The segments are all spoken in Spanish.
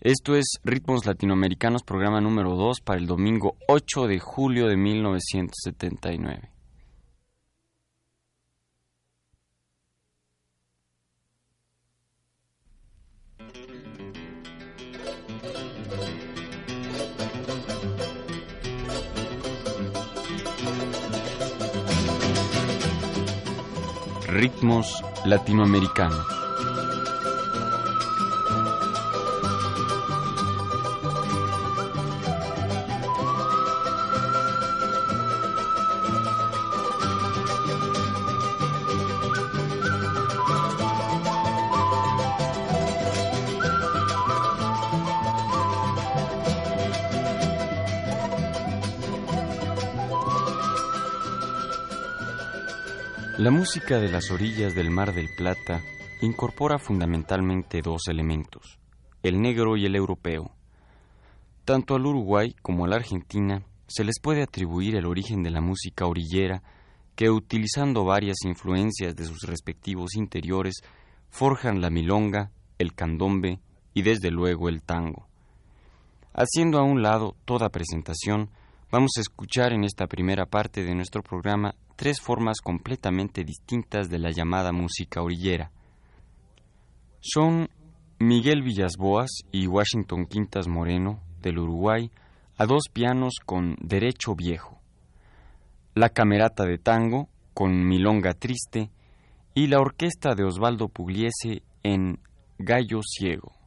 Esto es Ritmos Latinoamericanos, programa número 2 para el domingo 8 de julio de 1979. Ritmos Latinoamericanos. Música de las orillas del Mar del Plata incorpora fundamentalmente dos elementos, el negro y el europeo. Tanto al Uruguay como a la Argentina se les puede atribuir el origen de la música orillera que, utilizando varias influencias de sus respectivos interiores, forjan la milonga, el candombe y desde luego el tango. Haciendo a un lado toda presentación, vamos a escuchar en esta primera parte de nuestro programa tres formas completamente distintas de la llamada música orillera. Son Miguel Villasboas y Washington Quintas Moreno, del Uruguay, a dos pianos con Derecho Viejo, la Camerata de Tango con Milonga Triste y la orquesta de Osvaldo Pugliese en Gallo Ciego.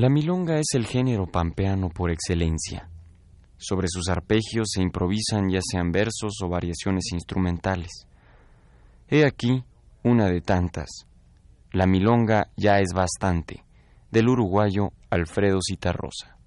La milonga es el género pampeano por excelencia. Sobre sus arpegios se improvisan ya sean versos o variaciones instrumentales. He aquí una de tantas. La milonga ya es bastante, del uruguayo Alfredo Citarrosa.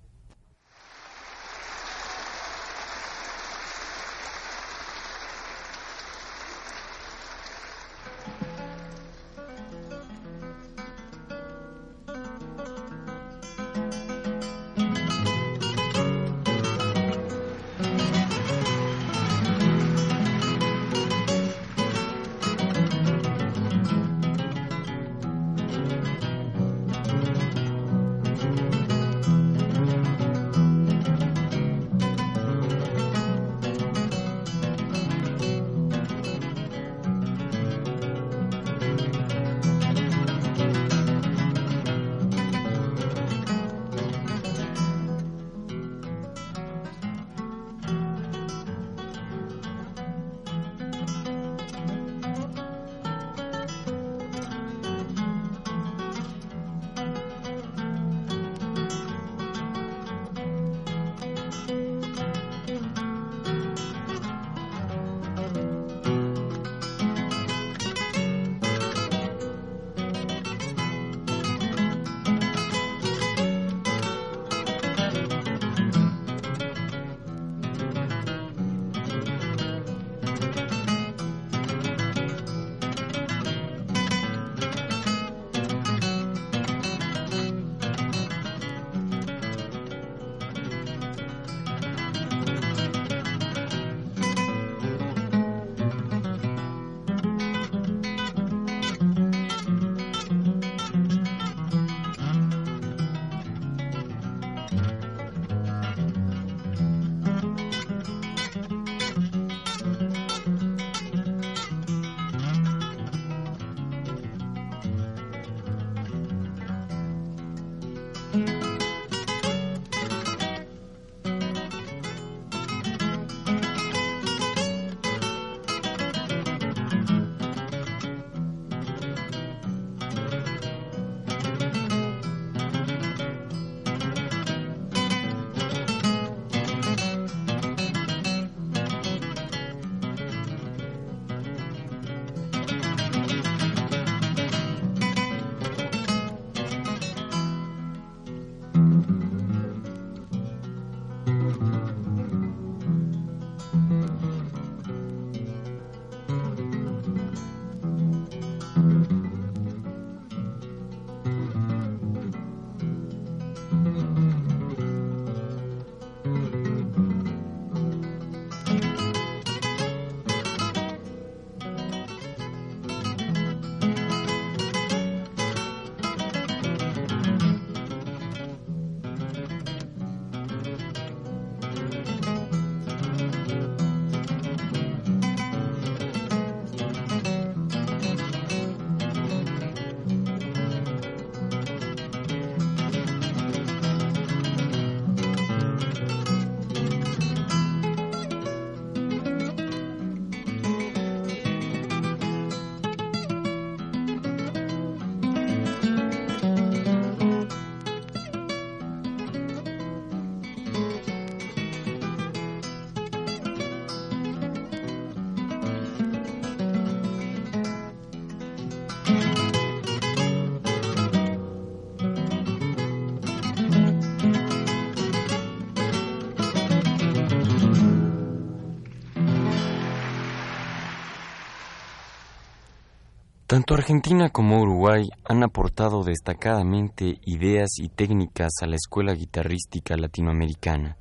Tanto Argentina como Uruguay han aportado destacadamente ideas y técnicas a la escuela guitarrística latinoamericana.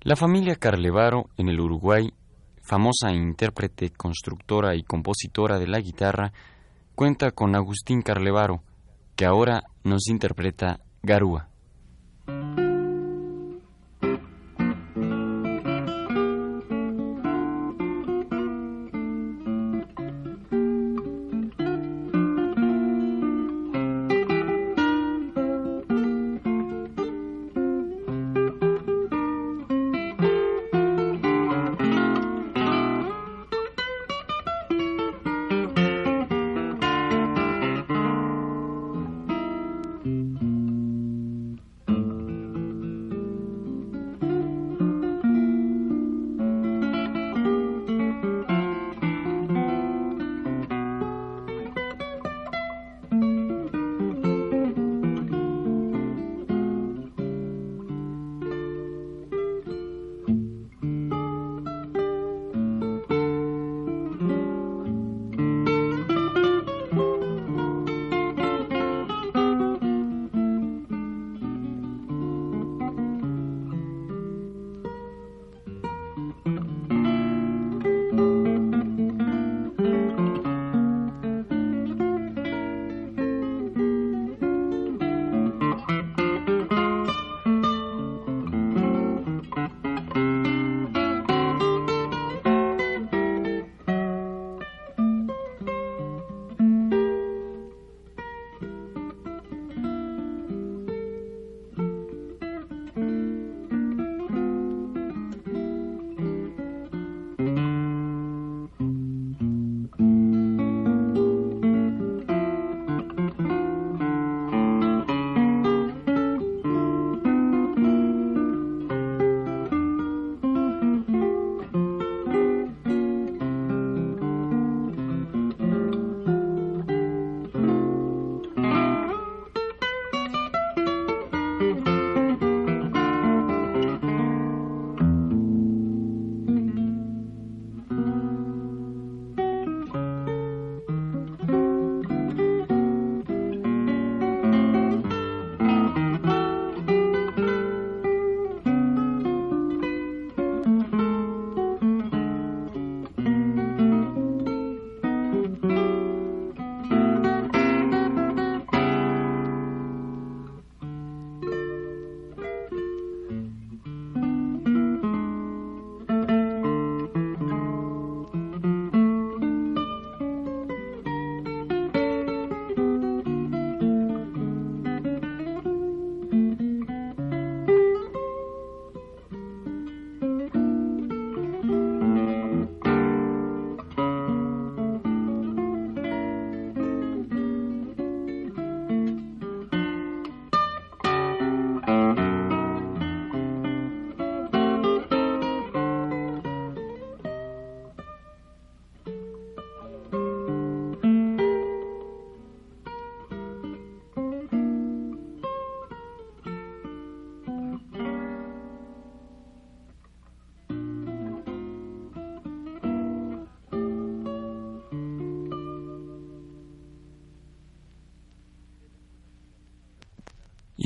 La familia Carlevaro en el Uruguay, famosa intérprete, constructora y compositora de la guitarra, cuenta con Agustín Carlevaro, que ahora nos interpreta Garúa.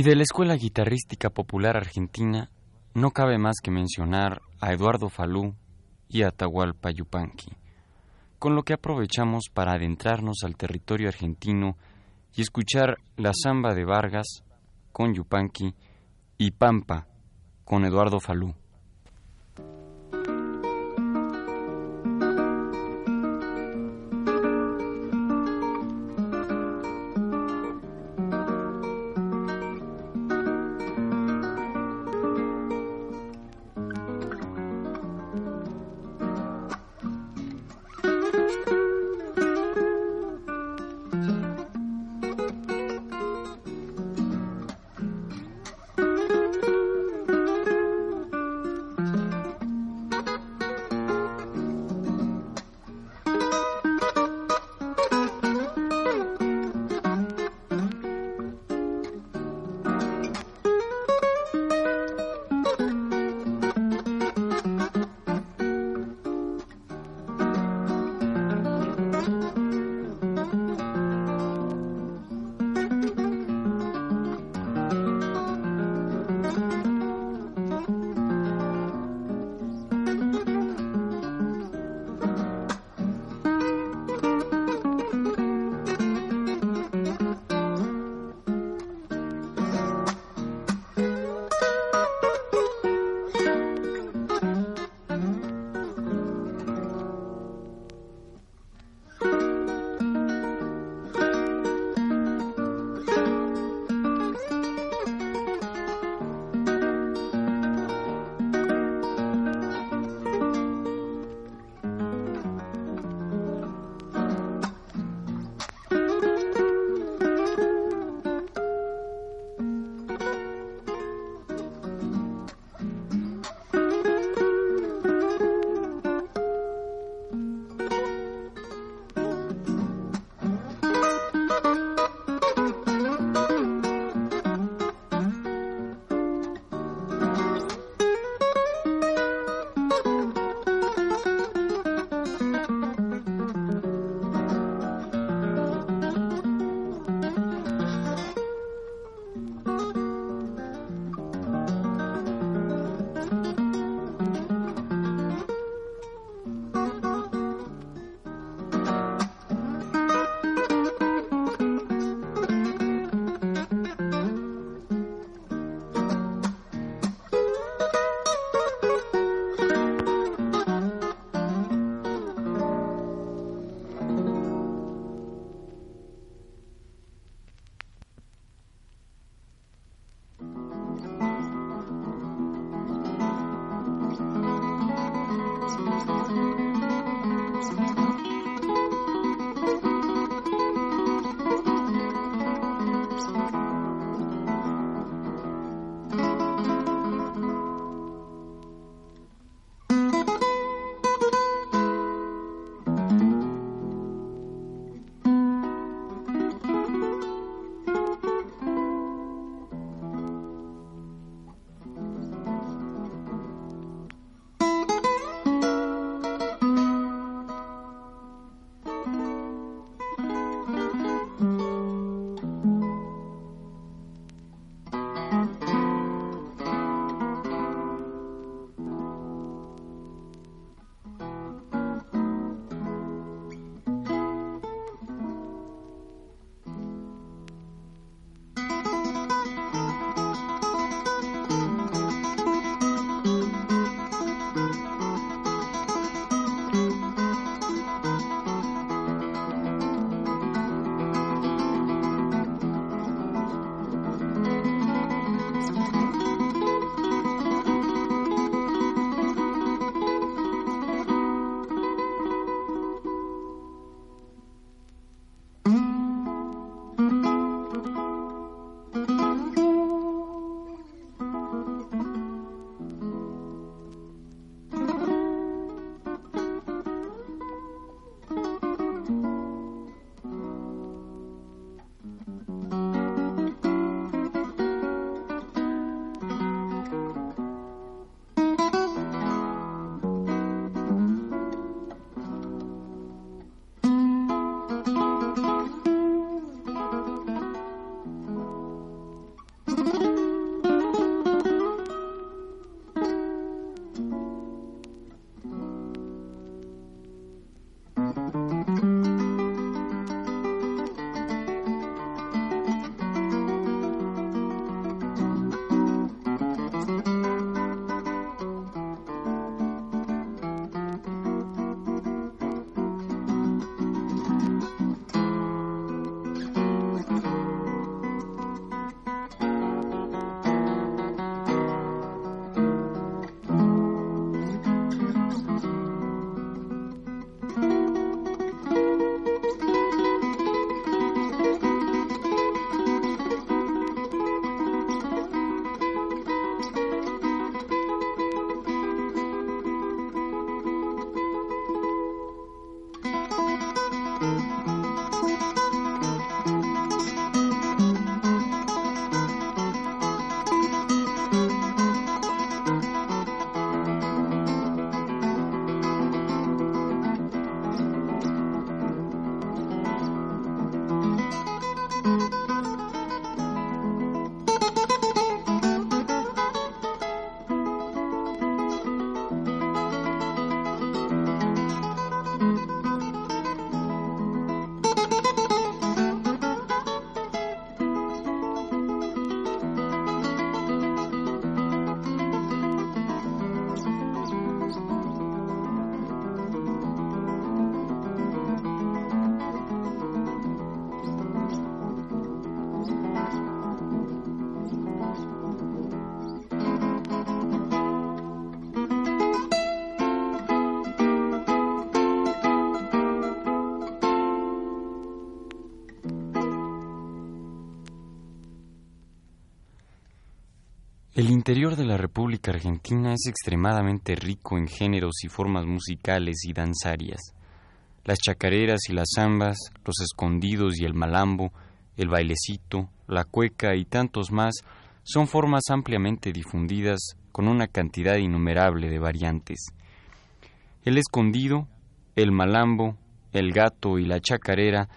De la Escuela Guitarrística Popular Argentina no cabe más que mencionar a Eduardo Falú y a Atahualpa Yupanqui, con lo que aprovechamos para adentrarnos al territorio argentino y escuchar la samba de Vargas con Yupanqui y Pampa con Eduardo Falú. El interior de la República Argentina es extremadamente rico en géneros y formas musicales y danzarias. Las chacareras y las zambas, los escondidos y el malambo, el bailecito, la cueca y tantos más son formas ampliamente difundidas con una cantidad innumerable de variantes. El escondido, el malambo, el gato y la chacarera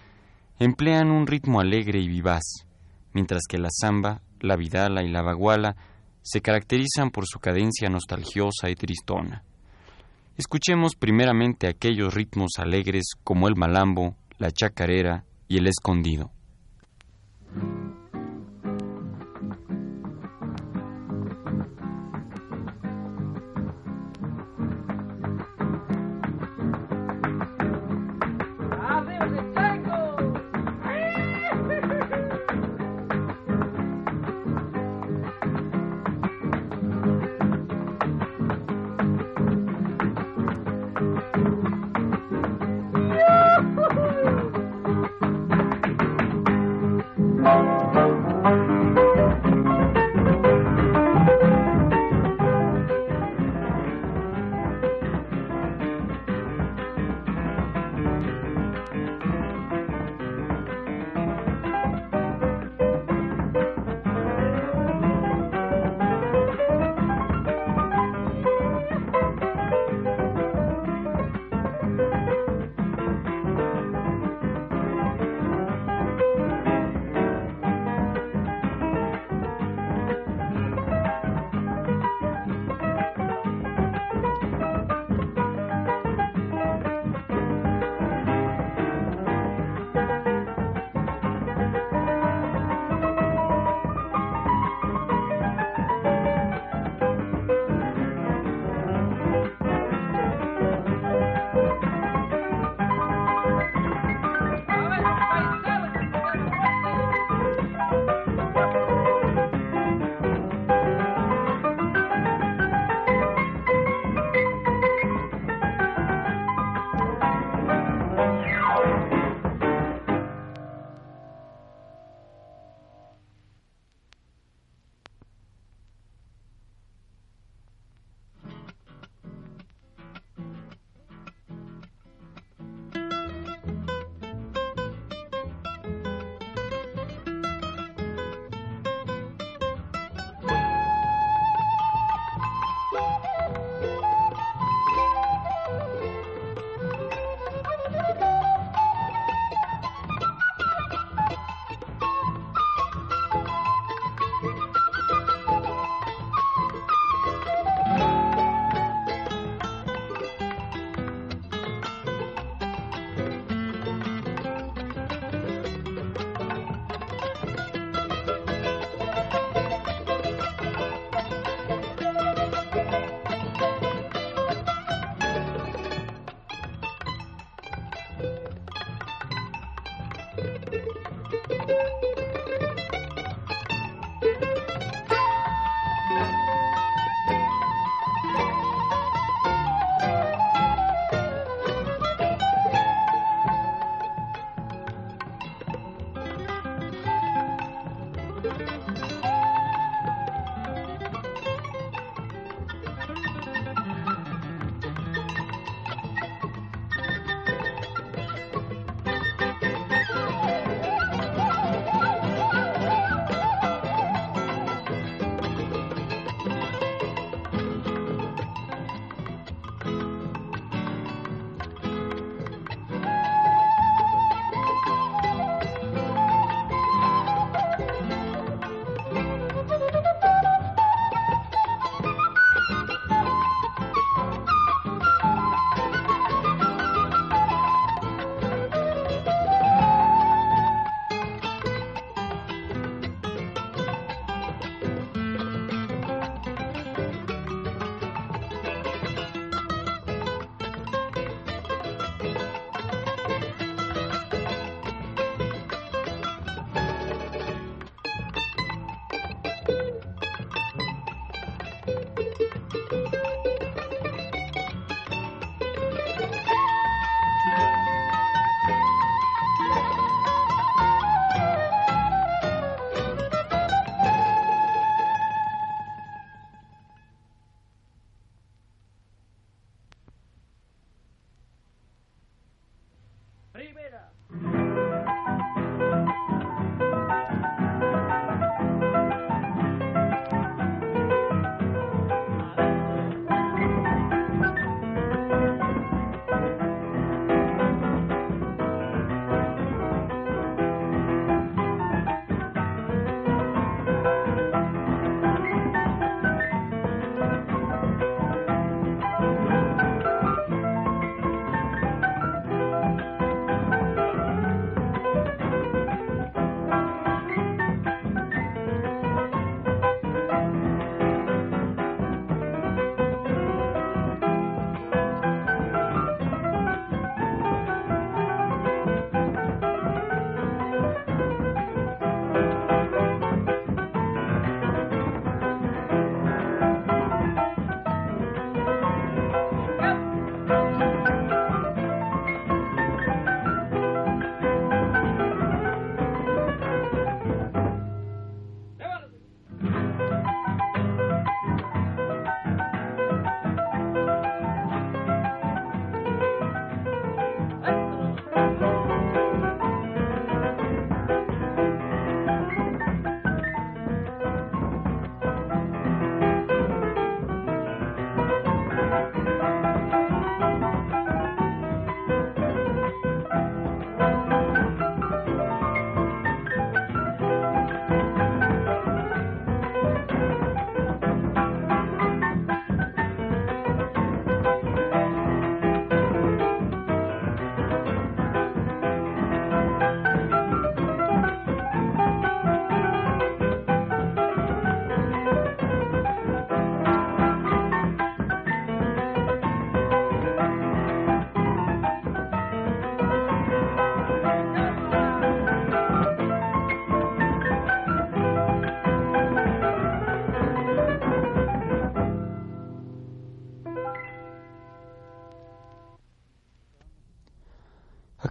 emplean un ritmo alegre y vivaz, mientras que la zamba, la vidala y la baguala se caracterizan por su cadencia nostalgiosa y tristona. Escuchemos primeramente aquellos ritmos alegres como el malambo, la chacarera y el escondido.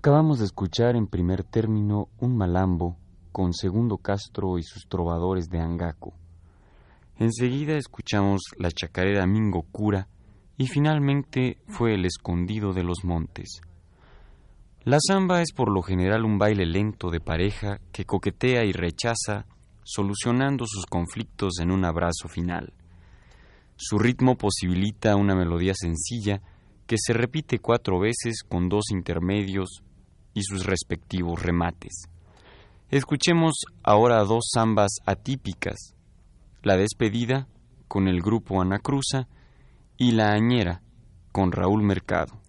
Acabamos de escuchar en primer término un malambo con Segundo Castro y sus trovadores de Angaco. Enseguida escuchamos la chacarera Mingo Cura y finalmente fue el escondido de los montes. La samba es por lo general un baile lento de pareja que coquetea y rechaza, solucionando sus conflictos en un abrazo final. Su ritmo posibilita una melodía sencilla que se repite cuatro veces con dos intermedios y sus respectivos remates. Escuchemos ahora dos zambas atípicas, la despedida con el grupo Anacruza y la añera con Raúl Mercado.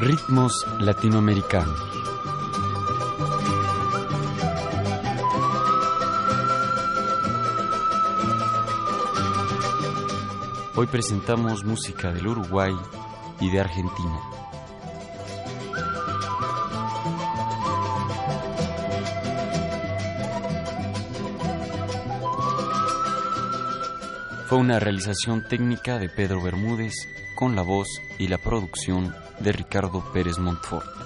Ritmos latinoamericanos. Hoy presentamos música del Uruguay y de Argentina. Fue una realización técnica de Pedro Bermúdez con la voz y la producción de Ricardo Pérez Montfort.